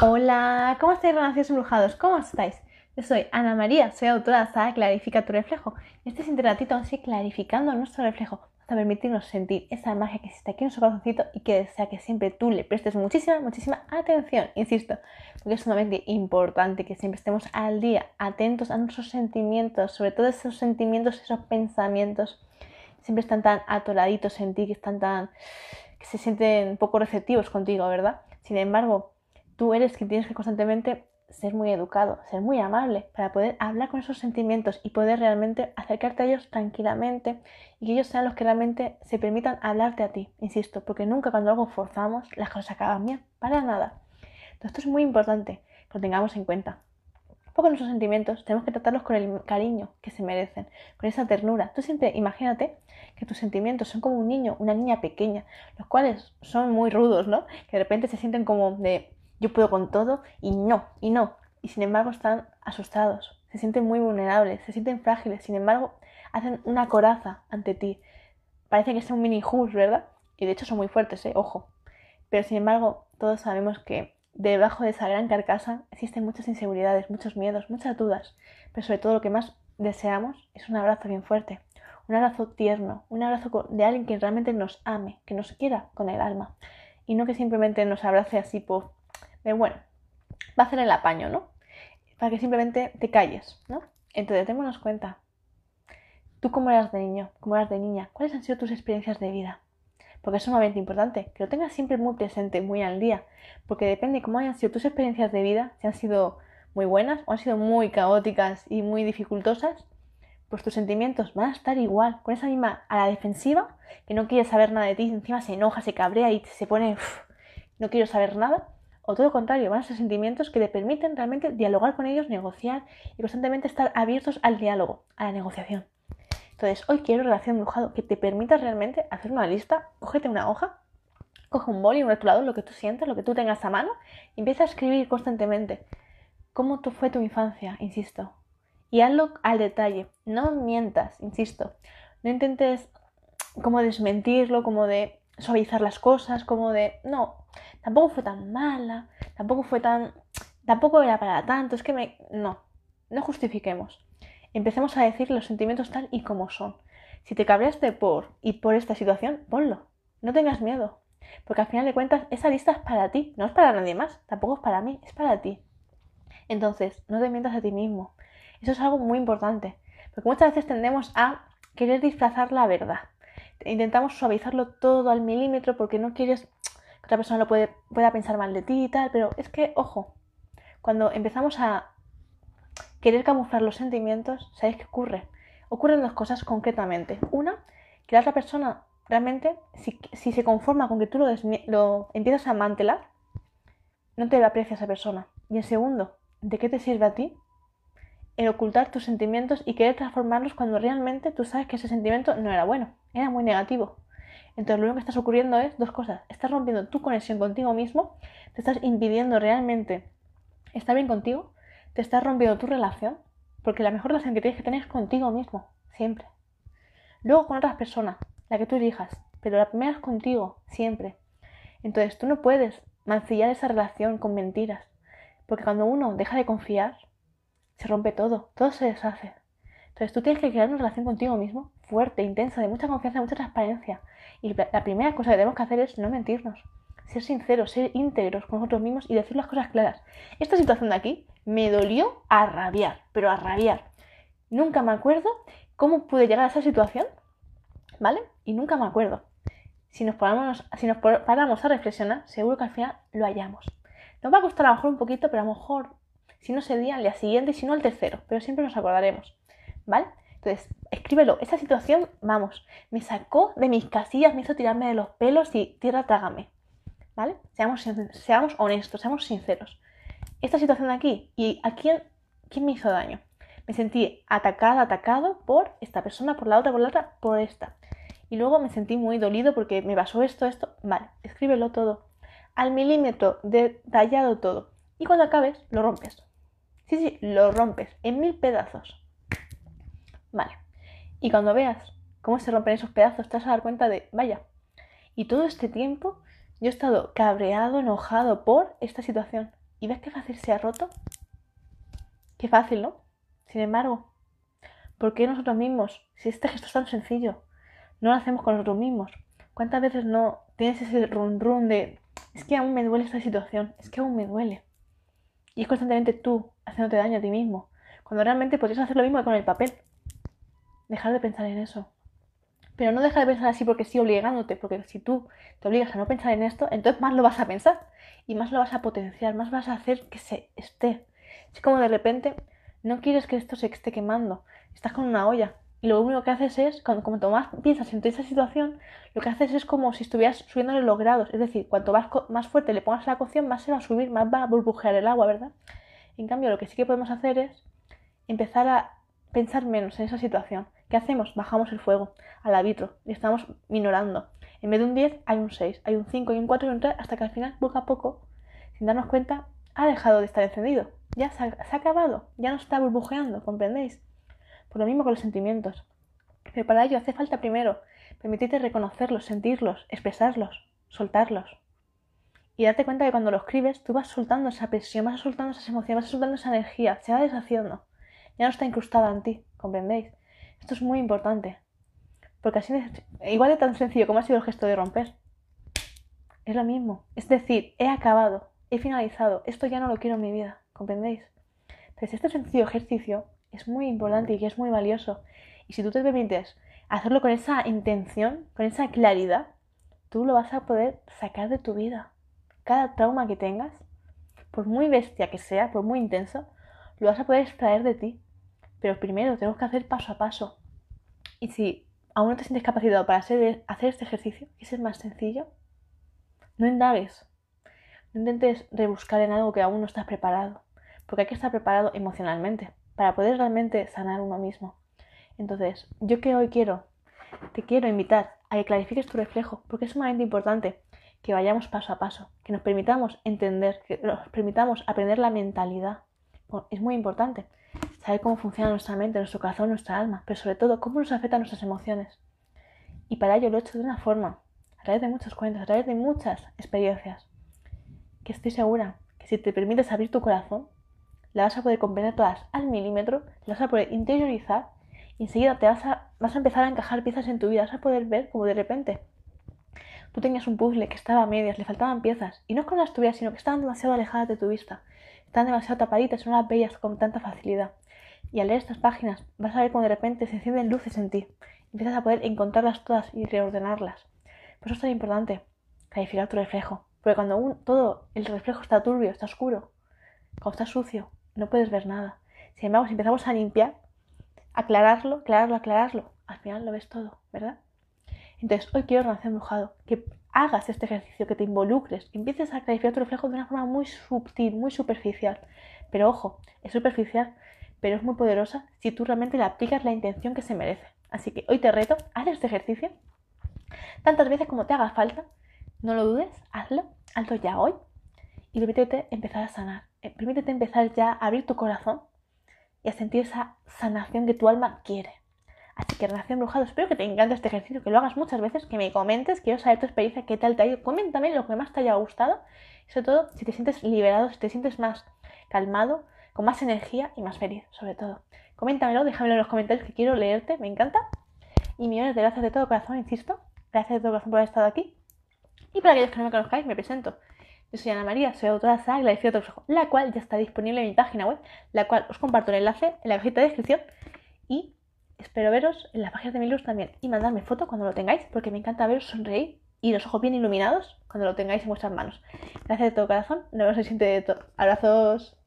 Hola, ¿cómo estáis, renacidos embrujados? ¿Cómo estáis? Yo soy Ana María, soy autora de Saga Clarifica tu reflejo. Y este siguiente ratito vamos clarificando nuestro reflejo hasta permitirnos sentir esa magia que existe aquí en nuestro corazoncito y que desea que siempre tú le prestes muchísima, muchísima atención, insisto, porque es sumamente importante que siempre estemos al día, atentos a nuestros sentimientos, sobre todo esos sentimientos, esos pensamientos, siempre están tan atoraditos en ti, que están tan que se sienten poco receptivos contigo, ¿verdad? Sin embargo, tú eres quien tienes que constantemente ser muy educado, ser muy amable para poder hablar con esos sentimientos y poder realmente acercarte a ellos tranquilamente y que ellos sean los que realmente se permitan hablarte a ti, insisto, porque nunca cuando algo forzamos las cosas acaban bien, para nada. Entonces esto es muy importante que lo tengamos en cuenta. Porque nuestros sentimientos tenemos que tratarlos con el cariño que se merecen, con esa ternura. Tú siempre imagínate que tus sentimientos son como un niño, una niña pequeña, los cuales son muy rudos, ¿no? Que de repente se sienten como de yo puedo con todo y no, y no. Y sin embargo están asustados, se sienten muy vulnerables, se sienten frágiles, sin embargo hacen una coraza ante ti. Parece que es un mini Hulk, ¿verdad? Y de hecho son muy fuertes, ¿eh? Ojo. Pero sin embargo, todos sabemos que debajo de esa gran carcasa existen muchas inseguridades, muchos miedos, muchas dudas. Pero sobre todo lo que más deseamos es un abrazo bien fuerte, un abrazo tierno, un abrazo de alguien que realmente nos ame, que nos quiera con el alma. Y no que simplemente nos abrace así por de bueno, va a hacer el apaño, ¿no? Para que simplemente te calles, ¿no? Entonces, démonos cuenta. ¿Tú cómo eras de niño? ¿Cómo eras de niña? ¿Cuáles han sido tus experiencias de vida? Porque es sumamente importante que lo tengas siempre muy presente, muy al día. Porque depende de cómo hayan sido tus experiencias de vida, si han sido muy buenas o han sido muy caóticas y muy dificultosas, pues tus sentimientos van a estar igual, con esa misma a la defensiva, que no quiere saber nada de ti, encima se enoja, se cabrea y se pone, no quiero saber nada, o todo lo contrario, van a ser sentimientos que te permiten realmente dialogar con ellos, negociar y constantemente estar abiertos al diálogo, a la negociación. Entonces, hoy quiero relación brujado que te permita realmente hacer una lista, cógete una hoja, coge un boli, un rotulador, lo que tú sientas, lo que tú tengas a mano, y empieza a escribir constantemente cómo fue tu infancia, insisto. Y hazlo al detalle, no mientas, insisto. No intentes como desmentirlo, como de suavizar las cosas, como de, no, tampoco fue tan mala, tampoco fue tan, tampoco era para tanto, es que me, no, no justifiquemos. Empecemos a decir los sentimientos tal y como son. Si te cabreaste por y por esta situación, ponlo. No tengas miedo. Porque al final de cuentas, esa lista es para ti, no es para nadie más, tampoco es para mí, es para ti. Entonces, no te mientas a ti mismo. Eso es algo muy importante. Porque muchas veces tendemos a querer disfrazar la verdad. Intentamos suavizarlo todo al milímetro porque no quieres que otra persona lo puede, pueda pensar mal de ti y tal, pero es que, ojo, cuando empezamos a querer camuflar los sentimientos, ¿sabéis qué ocurre? Ocurren dos cosas concretamente. Una, que la otra persona realmente, si, se conforma con que tú lo, lo empiezas a mantelar, no te aprecia esa persona. Y en segundo, ¿de qué te sirve a ti el ocultar tus sentimientos y querer transformarlos cuando realmente tú sabes que ese sentimiento no era bueno, era muy negativo? Entonces lo único que estás ocurriendo es dos cosas. Estás rompiendo tu conexión contigo mismo, te estás impidiendo realmente estar bien contigo, te estás rompiendo tu relación, porque la mejor relación que tienes que tener es contigo mismo, siempre. Luego con otras personas, la que tú elijas, pero la primera es contigo, siempre. Entonces tú no puedes mancillar esa relación con mentiras, porque cuando uno deja de confiar, se rompe todo, todo se deshace. Entonces tú tienes que crear una relación contigo mismo fuerte, intensa, de mucha confianza, de mucha transparencia. Y la primera cosa que tenemos que hacer es no mentirnos, ser sinceros, ser íntegros con nosotros mismos y decir las cosas claras. Esta situación de aquí me dolió a rabiar, pero a rabiar. Nunca me acuerdo cómo pude llegar a esa situación, ¿vale? Y nunca me acuerdo. Si nos, paramos, si nos paramos a reflexionar, seguro que al final lo hallamos. Nos va a costar a lo mejor un poquito, pero a lo mejor, si no ese día, al día siguiente si no al tercero, pero siempre nos acordaremos. ¿vale? Entonces, escríbelo. Esa situación, vamos, me sacó de mis casillas, me hizo tirarme de los pelos y tierra trágame, ¿vale? Seamos, seamos honestos, seamos sinceros. Esta situación de aquí, ¿y a quién, quién me hizo daño? Me sentí atacada, atacado por esta persona, por la otra, por la otra, por esta. Y luego me sentí muy dolido porque me pasó esto, esto. Vale, escríbelo todo. Al milímetro, detallado todo. Y cuando acabes, lo rompes. Sí, sí, lo rompes en mil pedazos. Vale. Y cuando veas cómo se rompen esos pedazos, te vas a dar cuenta de, vaya, y todo este tiempo yo he estado cabreado, enojado por esta situación. y ves qué fácil se ha roto. Qué fácil, ¿no? Sin embargo, ¿por qué nosotros mismos, si este gesto es tan sencillo, no lo hacemos con nosotros mismos? ¿Cuántas veces no tienes ese run run de es que aún me duele esta situación, es que aún me duele? Y es constantemente tú haciéndote daño a ti mismo, cuando realmente podrías hacer lo mismo que con el papel. Dejar de pensar en eso. Pero no dejar de pensar así porque sí obligándote, porque si tú te obligas a no pensar en esto, entonces más lo vas a pensar y más lo vas a potenciar, más vas a hacer que se esté. Es como de repente no quieres que esto se esté quemando, estás con una olla y lo único que haces es, cuando, cuanto más piensas en esa situación, lo que haces es como si estuvieras subiéndole los grados. Es decir, cuanto más, más fuerte le pongas la cocción, más se va a subir, más va a burbujear el agua, ¿verdad? En cambio, lo que sí que podemos hacer es empezar a pensar menos en esa situación. ¿Qué hacemos? Bajamos el fuego al arbitro y estamos minorando. En vez de un 10 hay un 6, hay un 5 y un 4 y un 3 hasta que al final, poco a poco, sin darnos cuenta, ha dejado de estar encendido. Ya se ha, acabado, ya no está burbujeando, ¿comprendéis? Por lo mismo con los sentimientos. Pero para ello hace falta primero permitirte reconocerlos, sentirlos, expresarlos, soltarlos. Y darte cuenta que cuando lo escribes tú vas soltando esa presión, vas soltando esas emociones, vas soltando esa energía, se va deshaciendo. Ya no está incrustada en ti, ¿comprendéis? Esto es muy importante. Porque así, igual de tan sencillo como ha sido el gesto de romper. Es lo mismo. Es decir, he acabado, he finalizado, esto ya no lo quiero en mi vida, ¿comprendéis? Entonces, este sencillo ejercicio es muy importante y es muy valioso. Y si tú te permites hacerlo con esa intención, con esa claridad, tú lo vas a poder sacar de tu vida. Cada trauma que tengas, por muy bestia que sea, por muy intenso, lo vas a poder extraer de ti. Pero primero tenemos que hacer paso a paso. Y si aún no te sientes capacitado para hacer, hacer este ejercicio, es el más sencillo, no indagues. No intentes rebuscar en algo que aún no estás preparado. Porque hay que estar preparado emocionalmente para poder realmente sanar uno mismo. Entonces, yo que hoy quiero, te quiero invitar a que clarifiques tu reflejo, porque es sumamente importante que vayamos paso a paso, que nos permitamos entender, que nos permitamos aprender la mentalidad. es muy importante saber cómo funciona nuestra mente, nuestro corazón, nuestra alma, pero sobre todo cómo nos afectan nuestras emociones. Y para ello lo he hecho de una forma, a través de muchos cuentos, a través de muchas experiencias, que estoy segura que si te permites abrir tu corazón, la vas a poder comprender todas al milímetro, la vas a poder interiorizar y enseguida te vas a, vas a empezar a encajar piezas en tu vida, vas a poder ver como de repente tú tenías un puzzle que estaba a medias, le faltaban piezas, y no es que no las tuvieras, sino que estaban demasiado alejadas de tu vista, estaban demasiado tapaditas, no las veías con tanta facilidad. Y al leer estas páginas vas a ver cómo de repente se encienden luces en ti, empiezas a poder encontrarlas todas y reordenarlas. Por eso es tan importante clarificar tu reflejo, porque cuando todo el reflejo está turbio, está oscuro, cuando está sucio, no puedes ver nada. Sin embargo, si empezamos a limpiar, aclararlo, aclararlo, aclararlo, al final lo ves todo, ¿verdad? Entonces, hoy quiero renacer embrujado, que hagas este ejercicio, que te involucres, empieces a clarificar tu reflejo de una forma muy sutil, muy superficial. Pero ojo, es superficial, pero es muy poderosa si tú realmente le aplicas la intención que se merece. Así que hoy te reto, haz este ejercicio tantas veces como te haga falta, no lo dudes, hazlo, hazlo ya hoy y permítete empezar a sanar. Eh, permítete empezar ya a abrir tu corazón y a sentir esa sanación que tu alma quiere. Así que Renación Embrujado, espero que te encante este ejercicio, que lo hagas muchas veces, que me comentes, quiero saber tu experiencia, qué tal te ha ido. Coméntame lo que más te haya gustado y sobre todo si te sientes liberado, si te sientes más calmado, con más energía y más feliz, sobre todo. Coméntamelo, déjamelo en los comentarios que quiero leerte, me encanta. Y millones de gracias de todo corazón, insisto. Gracias de todo corazón por haber estado aquí. Y para aquellos que no me conozcáis, me presento. Yo soy Ana María, soy autora de Saga y la cual ya está disponible en mi página web, la cual os comparto el enlace en la cajita de descripción. Y espero veros en las páginas de mi luz también y mandarme foto cuando lo tengáis, porque me encanta veros sonreír y los ojos bien iluminados cuando lo tengáis en vuestras manos. Gracias de todo corazón, no se siente de todo. Abrazos.